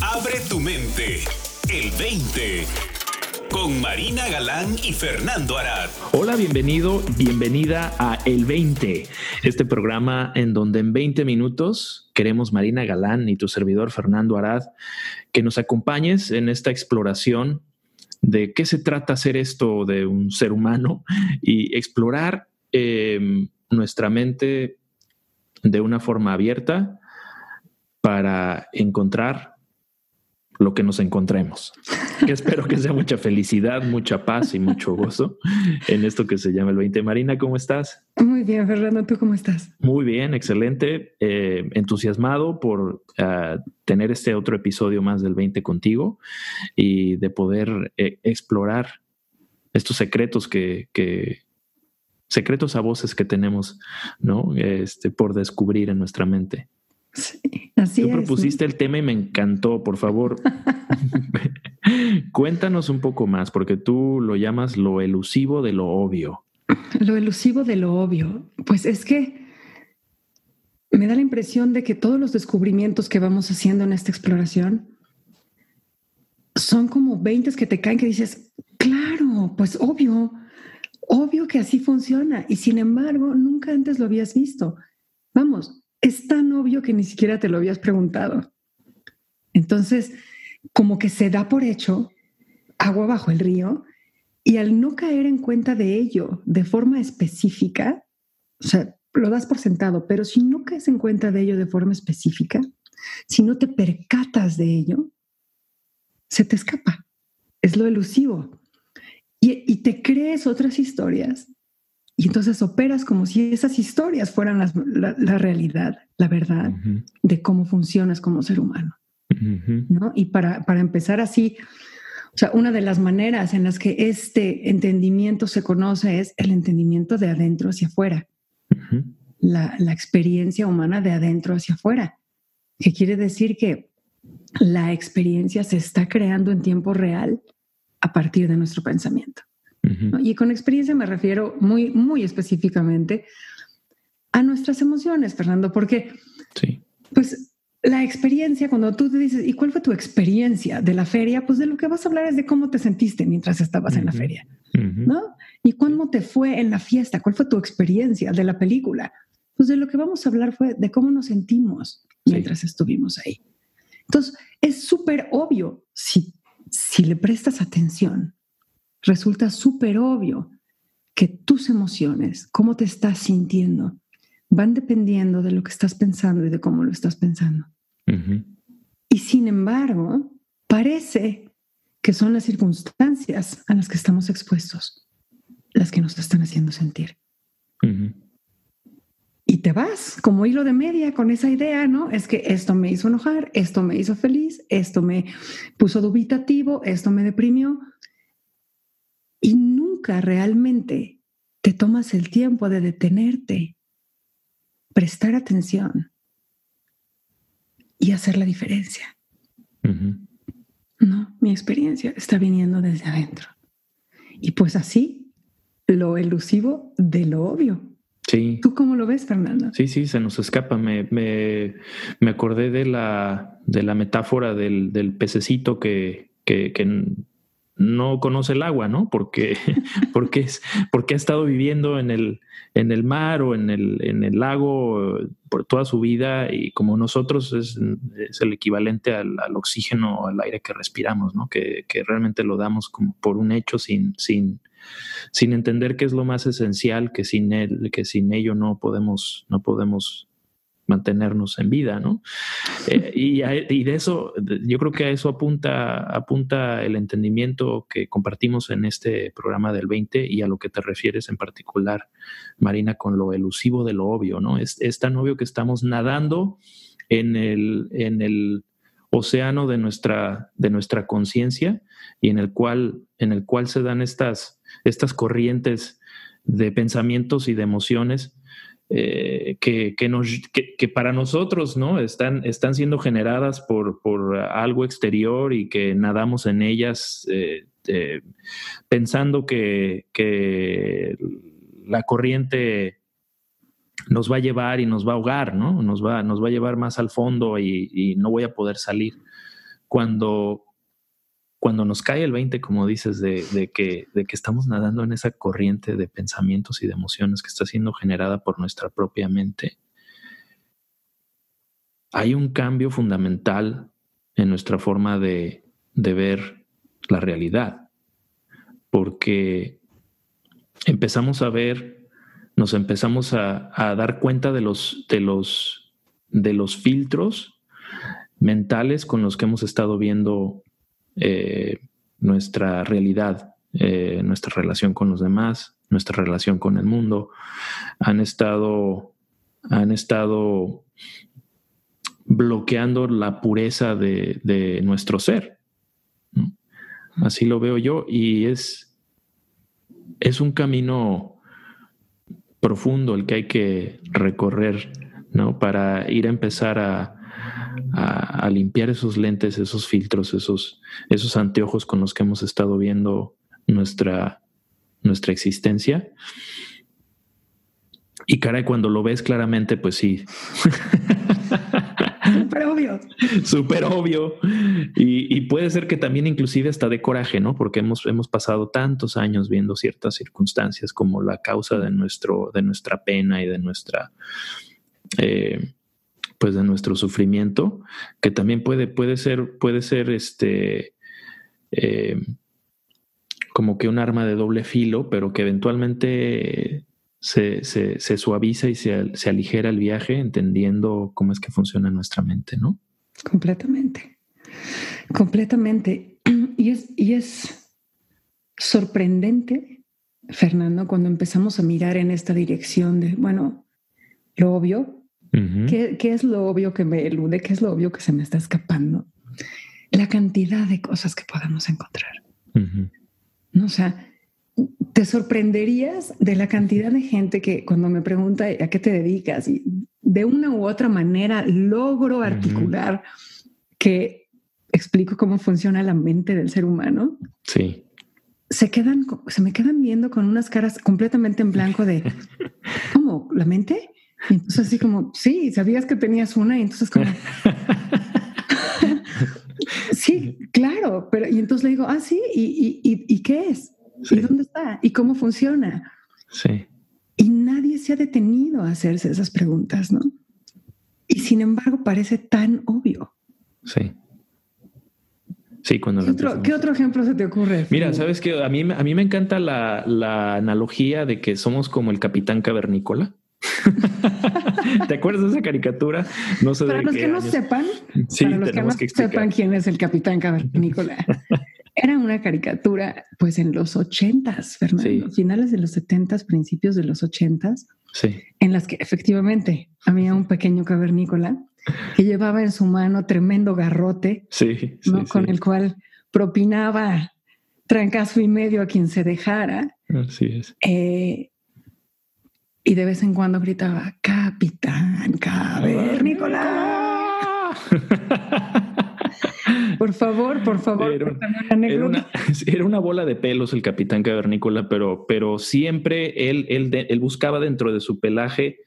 Abre tu mente. El 20. Con Marina Galán y Fernando Arad. Hola, bienvenido, bienvenida a El 20, este programa en donde en 20 minutos queremos Marina Galán y tu servidor Fernando Arad que nos acompañes en esta exploración de qué se trata hacer esto de un ser humano y explorar em, nuestra mente de una forma abierta para encontrar lo que nos encontremos. Que espero que sea mucha felicidad, mucha paz y mucho gozo en esto que se llama el 20. Marina, ¿cómo estás? Muy bien, Fernando, ¿tú cómo estás? Muy bien, excelente. Eh, entusiasmado por ah, tener este otro episodio más del 20 contigo y de poder eh, explorar estos secretos que, que, secretos a voces que tenemos, ¿no? Este, por descubrir en nuestra mente. Sí, así Tú propusiste el tema y me encantó, por favor. Cuéntanos un poco más, porque tú lo llamas lo elusivo de lo obvio. Lo elusivo de lo obvio. Pues es que me da la impresión de que todos los descubrimientos que vamos haciendo en esta exploración son como 20 que te caen que dices, claro, pues obvio, obvio que así funciona. Y sin embargo, nunca antes lo habías visto. Vamos, es tan obvio que ni siquiera te lo habías preguntado. Entonces, como que se da por hecho agua bajo el río y al no caer en cuenta de ello de forma específica, o sea, lo das por sentado, pero si no caes en cuenta de ello de forma específica, si no te percatas de ello, se te escapa. Es lo elusivo. Y, te crees otras historias y entonces operas como si esas historias fueran la, realidad, la verdad de cómo funcionas como ser humano. ¿no? Y para, para empezar así, o sea, una de las maneras en las que este entendimiento se conoce es el entendimiento de adentro hacia afuera, la, la, experiencia humana de adentro hacia afuera, que quiere decir que la experiencia se está creando en tiempo real a partir de nuestro pensamiento. Y con experiencia me refiero muy, muy específicamente a nuestras emociones, Fernando, porque sí. pues la experiencia, cuando tú te dices, ¿y cuál fue tu experiencia de la feria? Pues de lo que vas a hablar es de cómo te sentiste mientras estabas en la feria, ¿no? ¿Y cómo te fue en la fiesta? ¿Cuál fue tu experiencia de la película? Pues de lo que vamos a hablar fue de cómo nos sentimos mientras estuvimos ahí. Entonces, es súper obvio, si, si le prestas atención, resulta súper obvio que tus emociones, cómo te estás sintiendo, van dependiendo de lo que estás pensando y de cómo lo estás pensando. Y sin embargo, parece que son las circunstancias a las que estamos expuestos las que nos están haciendo sentir. Y te vas como hilo de media con esa idea, ¿no? Es que esto me hizo enojar, esto me hizo feliz, esto me puso dubitativo, esto me deprimió. Realmente te tomas el tiempo de detenerte prestar atención y hacer la diferencia. No, mi experiencia está viniendo desde adentro. Y pues así, lo elusivo de lo obvio. Sí. ¿Tú cómo lo ves, Fernando? Sí, sí, se nos escapa. Me, me, me acordé de la, de la metáfora del, del pececito que, que, que no conoce el agua, ¿no? Porque, porque, es, porque ha estado viviendo en el, en el mar o en el, en el lago por toda su vida y como nosotros es, es el equivalente al, oxígeno, al aire que respiramos, ¿no? Que, que, realmente lo damos como por un hecho sin, sin, sin entender que es lo más esencial, que sin él, que sin ello no podemos, no podemos mantenernos en vida, ¿no? Eh, y, de eso, yo creo que a eso apunta, apunta el entendimiento que compartimos en este programa del 20 y a lo que te refieres en particular, Marina, con lo elusivo de lo obvio, ¿no? Es, es tan obvio que estamos nadando en el, en el océano de nuestra, de nuestra conciencia y en el cual, en el cual se dan estas, estas corrientes de pensamientos y de emociones eh, que, que, para nosotros ¿no? están, están siendo generadas por, por algo exterior y que nadamos en ellas eh, eh, pensando que, que, la corriente nos va a llevar y nos va a ahogar, ¿no? Nos va, nos va a llevar más al fondo y, no voy a poder salir. Cuando, cuando nos cae el 20, como dices, de, que, estamos nadando en esa corriente de pensamientos y de emociones que está siendo generada por nuestra propia mente, hay un cambio fundamental en nuestra forma de, ver la realidad, porque empezamos a ver nos empezamos a, dar cuenta de los filtros mentales con los que hemos estado viendo eh, nuestra realidad, eh, nuestra relación con los demás, nuestra relación con el mundo. Han estado, han estado bloqueando la pureza de, nuestro ser. Así lo veo yo y es, es un camino profundo el que hay que recorrer, ¿no? Para ir a empezar a, limpiar esos lentes, esos filtros, esos, esos anteojos con los que hemos estado viendo nuestra, nuestra existencia. Y caray, cuando lo ves claramente, pues sí. Súper obvio. Súper obvio. Y, puede ser que también inclusive hasta de coraje, ¿no? Porque hemos, hemos pasado tantos años viendo ciertas circunstancias como la causa de, nuestro, de nuestra pena y de nuestra... Eh, pues de nuestro sufrimiento, que también puede, puede ser, puede ser este eh, como que un arma de doble filo, pero que eventualmente se, se, suaviza y se, se, aligera el viaje entendiendo cómo es que funciona nuestra mente, ¿no? Completamente, completamente. Y es, y es sorprendente, Fernando, cuando empezamos a mirar en esta dirección de, bueno, lo obvio, ¿qué, es lo obvio que me elude? ¿Qué es lo obvio que se me está escapando? La cantidad de cosas que podemos encontrar. ¿No? O sea, te sorprenderías de la cantidad de gente que cuando me pregunta a qué te dedicas y de una u otra manera logro articular que explico cómo funciona la mente del ser humano. Sí. Se quedan, se me quedan viendo con unas caras completamente en blanco de ¿cómo? ¿La mente? Y entonces así como, sí, sabías que tenías una y entonces como sí, claro, pero y entonces le digo, ah, sí, ¿y, y, y qué es? ¿Y dónde está? ¿Y cómo funciona? Sí. Y nadie se ha detenido a hacerse esas preguntas, ¿no? Y sin embargo parece tan obvio. Sí. Sí, cuando ¿Qué, otro, ¿Qué otro, ejemplo se te ocurre? Mira, sabes que a mí, a mí me encanta la, la analogía de que somos como el capitán cavernícola. ¿Te acuerdas de esa caricatura? No sé para los que no sepan, para los que no sepan quién es el capitán cavernícola, Era una caricatura, pues en los ochentas, Fernando, finales de los setentas, principios de los ochentas, en las que efectivamente había un pequeño cavernícola que llevaba en su mano tremendo garrote, con el cual propinaba trancazo y medio a quien se dejara. Así es. Eh, y de vez en cuando gritaba, Capitán Cavernícola. Por favor, por favor. Era, una, bola de pelos el capitán cavernícola, pero, pero siempre él, él, él buscaba dentro de su pelaje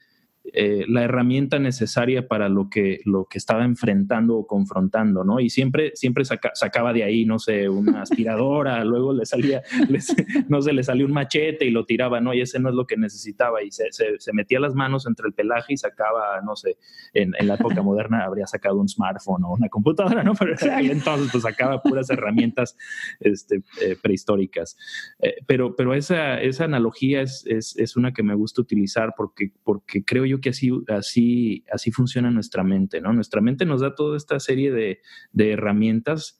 eh, la herramienta necesaria para lo que, lo que estaba enfrentando o confrontando, ¿no? Y siempre, siempre sacaba de ahí, no sé, una aspiradora, luego le salía, no sé, le salió un machete y lo tiraba, ¿no? Y ese no es lo que necesitaba y se, se, metía las manos entre el pelaje y sacaba, no sé, en, en, la época moderna habría sacado un smartphone o una computadora, ¿no? Pero entonces pues sacaba puras herramientas este, eh, prehistóricas. Eh, pero, pero esa, esa analogía es, es, es, una que me gusta utilizar porque, porque creo yo que así, así, así funciona nuestra mente, ¿no? Nuestra mente nos da toda esta serie de, herramientas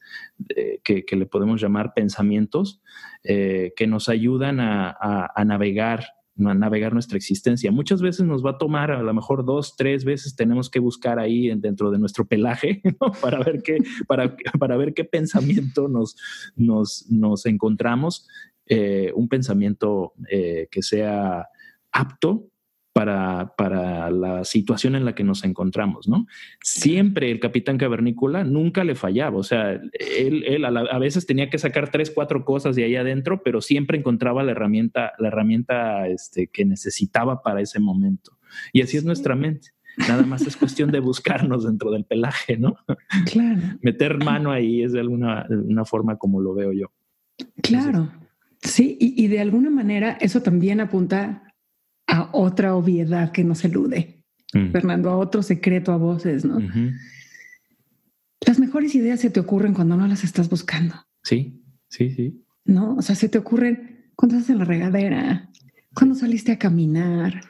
eh, que, le podemos llamar pensamientos eh, que nos ayudan a, navegar a navegar nuestra existencia. Muchas veces nos va a tomar, a lo mejor dos, tres veces tenemos que buscar ahí dentro de nuestro pelaje para, ver qué, para, para, ver qué pensamiento nos, nos, nos encontramos, eh, un pensamiento que sea apto para, para, la situación en la que nos encontramos, ¿no? Siempre el capitán cavernícola nunca le fallaba, o sea, él, él a, veces tenía que sacar tres, cuatro cosas de ahí adentro, pero siempre encontraba la herramienta, la herramienta este, que necesitaba para ese momento. Y así es nuestra mente. Nada más es cuestión de buscarnos dentro del pelaje, ¿no? Claro. Meter mano ahí es de alguna una forma como lo veo yo. Claro. Sí, y, de alguna manera eso también apunta a otra obviedad que nos elude, mm. Fernando, a otro secreto a voces, ¿no? Las mejores ideas se te ocurren cuando no las estás buscando. Sí, sí, sí. ¿No? O sea, se te ocurren cuando estás en la regadera, cuando saliste a caminar,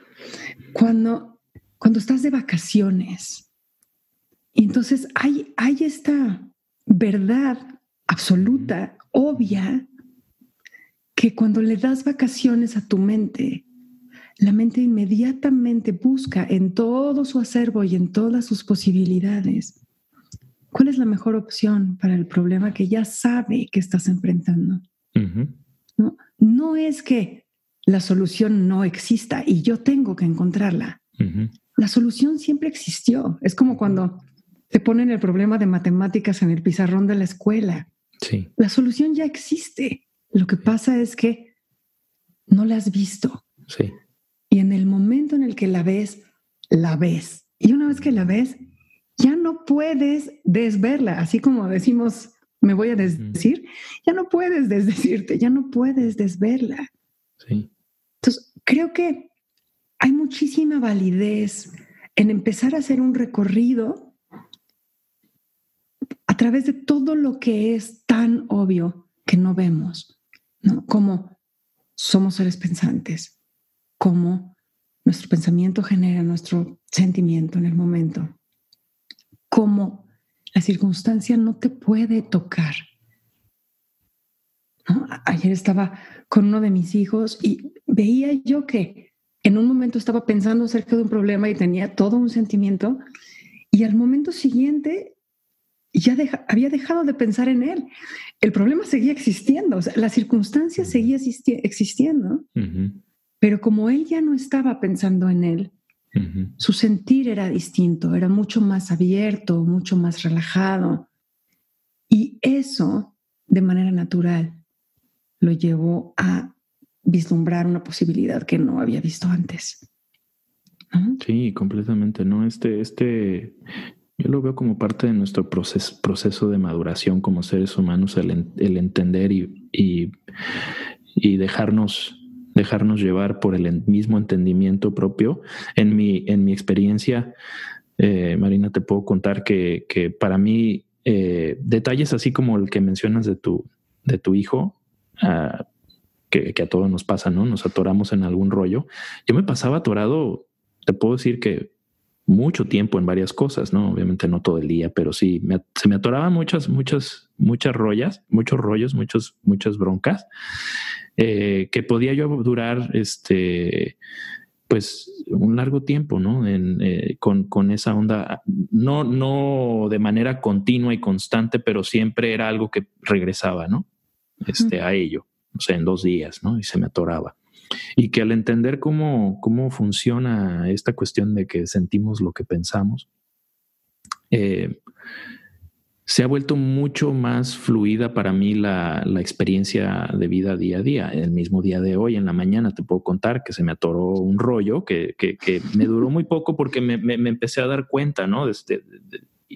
cuando, cuando estás de vacaciones. Y entonces hay, hay esta verdad absoluta, obvia, que cuando le das vacaciones a tu mente, la mente inmediatamente busca en todo su acervo y en todas sus posibilidades cuál es la mejor opción para el problema que ya sabe que estás enfrentando. ¿No? no es que la solución no exista y yo tengo que encontrarla. La solución siempre existió. Es como cuando te ponen el problema de matemáticas en el pizarrón de la escuela. Sí. La solución ya existe. Lo que pasa es que no la has visto. Sí. Y en el momento en el que la ves, la ves. Y una vez que la ves, ya no puedes desverla, así como decimos, me voy a desdecir, ya no puedes desdecirte, ya no puedes desverla. Sí. Entonces, creo que hay muchísima validez en empezar a hacer un recorrido a través de todo lo que es tan obvio que no vemos, ¿no? Como somos seres pensantes, como nuestro pensamiento genera nuestro sentimiento en el momento, como la circunstancia no te puede tocar. Ayer estaba con uno de mis hijos y veía yo que en un momento estaba pensando acerca de un problema y tenía todo un sentimiento y al momento siguiente ya había dejado de pensar en él. El problema seguía existiendo, o sea, la circunstancia seguía existiendo, pero como él ya no estaba pensando en él, su sentir era distinto, era mucho más abierto, mucho más relajado. Y eso, de manera natural, lo llevó a vislumbrar una posibilidad que no había visto antes. Sí, completamente, ¿no? Este, este, yo lo veo como parte de nuestro proceso, proceso de maduración como seres humanos, el, el entender y, y, y dejarnos dejarnos llevar por el mismo entendimiento propio. En mi, en mi experiencia, eh, Marina, te puedo contar que, para mí eh, detalles así como el que mencionas de tu, de tu hijo, ah, que, a todos nos pasa, ¿no? Nos atoramos en algún rollo. Yo me pasaba atorado, te puedo decir que mucho tiempo en varias cosas, ¿no? Obviamente no todo el día, pero sí, se me atoraban muchas, muchas, muchas rollas, muchos rollos, muchos, muchas broncas. Eh, que podía yo durar este pues un largo tiempo, ¿no? Eh, con, esa onda, no, no de manera continua y constante, pero siempre era algo que regresaba, ¿no? Este, a ello, o sea, en dos días, ¿no? Y se me atoraba. Y que al entender cómo, cómo funciona esta cuestión de que sentimos lo que pensamos, eh, se ha vuelto mucho más fluida para mí la, experiencia de vida día a día. El mismo día de hoy, en la mañana, te puedo contar que se me atoró un rollo que, me duró muy poco porque me, empecé a dar cuenta, ¿no? Este,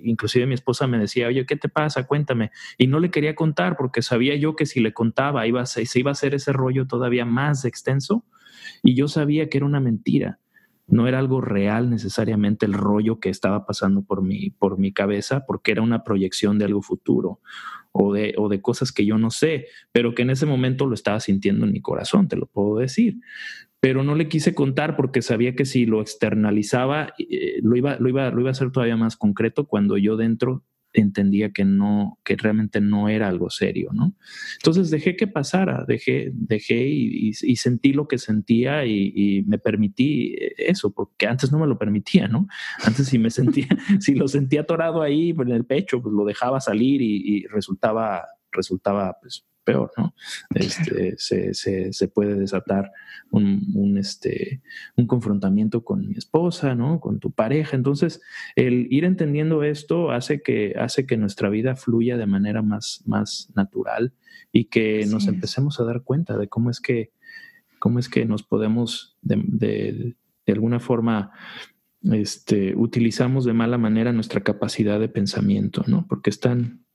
inclusive mi esposa me decía, oye, ¿qué te pasa? Cuéntame. Y no le quería contar porque sabía yo que si le contaba iba se iba a hacer ese rollo todavía más extenso y yo sabía que era una mentira no era algo real necesariamente el rollo que estaba pasando por mi, por mi cabeza, porque era una proyección de algo futuro o de, o de cosas que yo no sé, pero que en ese momento lo estaba sintiendo en mi corazón, te lo puedo decir. Pero no le quise contar porque sabía que si lo externalizaba, eh, lo, iba, lo, iba, lo iba a hacer todavía más concreto cuando yo dentro entendía que no, que realmente no era algo serio, ¿no? Entonces dejé que pasara, dejé, dejé y, sentí lo que sentía y, me permití eso, porque antes no me lo permitía, ¿no? Antes si me sentía, si lo sentía atorado ahí en el pecho, pues lo dejaba salir y, y resultaba, resultaba, pues peor, ¿no? Este, se, se, puede desatar un, este, un confrontamiento con mi esposa, ¿no? Con tu pareja. Entonces, el ir entendiendo esto hace que, hace que nuestra vida fluya de manera más, más natural y que nos empecemos a dar cuenta de cómo es que, cómo es que nos podemos de, de alguna forma este, utilizamos de mala manera nuestra capacidad de pensamiento, ¿no? Porque están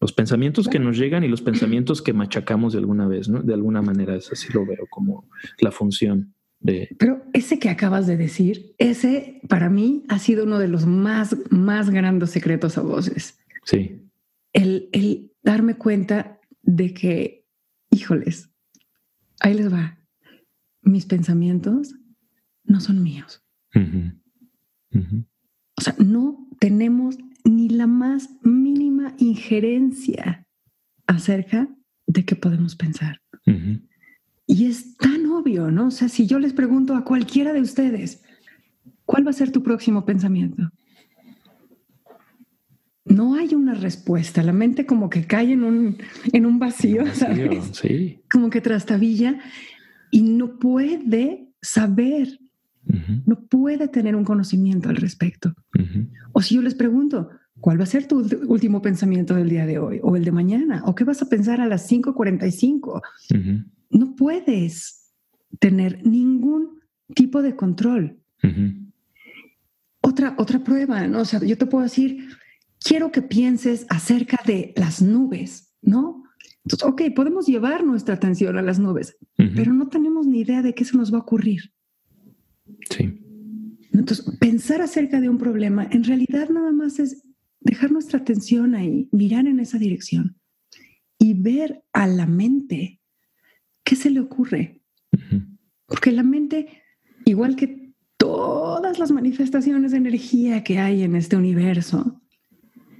los pensamientos que nos llegan y los pensamientos que machacamos de alguna vez, ¿no? De alguna manera, es así lo veo como la función de... Pero ese que acabas de decir, ese para mí ha sido uno de los más, más grandes secretos a voces. Sí. El, el darme cuenta de que, híjoles, ahí les va, mis pensamientos no son míos. O sea, no tenemos ni la más mínima injerencia acerca de qué podemos pensar. Y es tan obvio, ¿no? O sea, si yo les pregunto a cualquiera de ustedes, ¿cuál va a ser tu próximo pensamiento? No hay una respuesta. La mente como que cae en un, en un vacío, ¿sabes? Sí. Como que trastabilla y no puede saber no puede tener un conocimiento al respecto. O si yo les pregunto, ¿cuál va a ser tu último pensamiento del día de hoy o el de mañana? ¿O qué vas a pensar a las 5.45? No puedes tener ningún tipo de control. Otra, otra prueba, ¿no? O sea, yo te puedo decir, quiero que pienses acerca de las nubes, ¿no? Entonces, ok, podemos llevar nuestra atención a las nubes, pero no tenemos ni idea de qué se nos va a ocurrir. Sí. Entonces, pensar acerca de un problema en realidad nada más es dejar nuestra atención ahí, mirar en esa dirección y ver a la mente qué se le ocurre. Porque la mente, igual que todas las manifestaciones de energía que hay en este universo,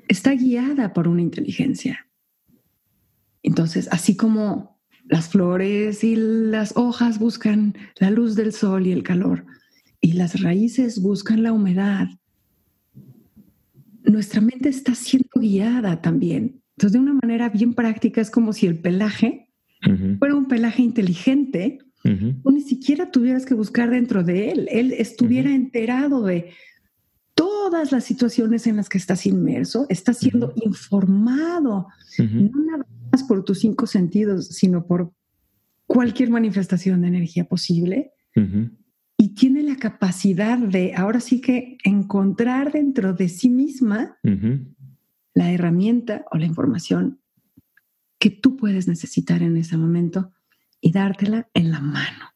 está guiada por una inteligencia. Entonces, así como las flores y las hojas buscan la luz del sol y el calor, y las raíces buscan la humedad, nuestra mente está siendo guiada también. Entonces, de una manera bien práctica, es como si el pelaje fuera un pelaje inteligente, o ni siquiera tuvieras que buscar dentro de él. Él estuviera enterado de todas las situaciones en las que estás inmerso, está siendo informado, no nada más por tus cinco sentidos, sino por cualquier manifestación de energía posible y tiene la capacidad de ahora sí que encontrar dentro de sí misma la herramienta o la información que tú puedes necesitar en ese momento y dártela en la mano.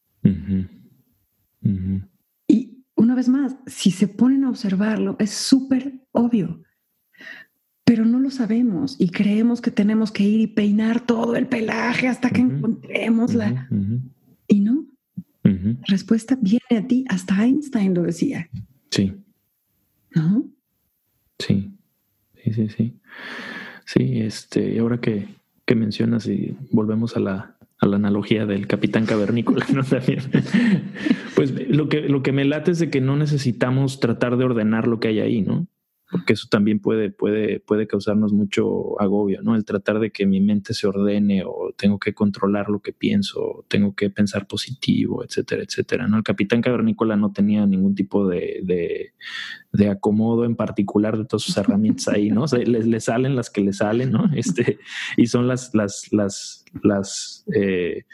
Y una vez más, si se ponen a observarlo, es súper obvio, pero no lo sabemos y creemos que tenemos que ir y peinar todo el pelaje hasta que encontremos la... La respuesta viene a ti, hasta Einstein lo decía. Sí. ¿No? Sí, sí, sí, sí. Sí, este, y ahora que, que mencionas y volvemos a la, a la analogía del capitán cavernícola, ¿no? También. pues lo que, lo que me late es de que no necesitamos tratar de ordenar lo que hay ahí, ¿no? Porque eso también puede, puede, puede causarnos mucho agobio, ¿no? El tratar de que mi mente se ordene o tengo que controlar lo que pienso, tengo que pensar positivo, etcétera, etcétera, ¿no? El capitán cavernícola no tenía ningún tipo de, de, acomodo en particular de todas sus herramientas ahí, ¿no? O le, salen las que le salen, ¿no? Este, y son las, las, las, las, eh,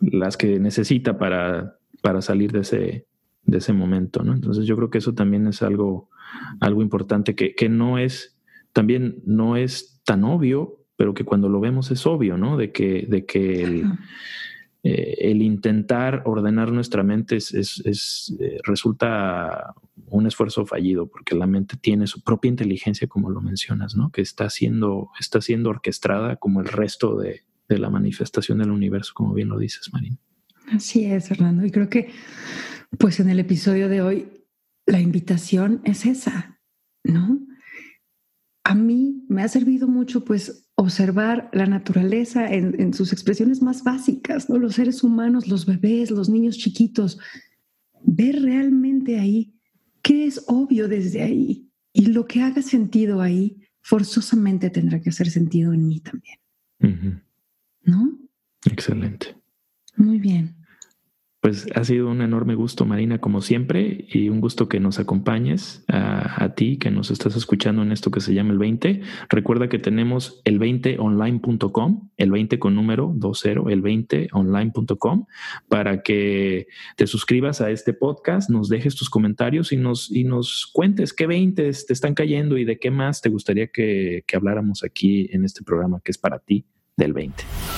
las que necesita para, para salir de ese, de ese momento, ¿no? Entonces yo creo que eso también es algo algo importante que, que no es, también no es tan obvio, pero que cuando lo vemos es obvio, ¿no? De que, de que el, eh, el intentar ordenar nuestra mente es, es, eh, resulta un esfuerzo fallido, porque la mente tiene su propia inteligencia, como lo mencionas, ¿no? Que está siendo, está siendo orquestada como el resto de, de la manifestación del universo, como bien lo dices, Marín. Así es, Fernando. Y creo que, pues en el episodio de hoy la invitación es esa, ¿no? A mí me ha servido mucho pues observar la naturaleza en, sus expresiones más básicas, ¿no? Los seres humanos, los bebés, los niños chiquitos, ver realmente ahí qué es obvio desde ahí y lo que haga sentido ahí forzosamente tendrá que hacer sentido en mí también. ¿No? Excelente. Muy bien. Pues ha sido un enorme gusto, Marina, como siempre, y un gusto que nos acompañes a, ti, que nos estás escuchando en esto que se llama el 20. Recuerda que tenemos el 20online.com, el 20 con número 20, el 20online.com, para que te suscribas a este podcast, nos dejes tus comentarios y nos, y nos cuentes qué 20 te están cayendo y de qué más te gustaría que, que habláramos aquí en este programa que es para ti del 20.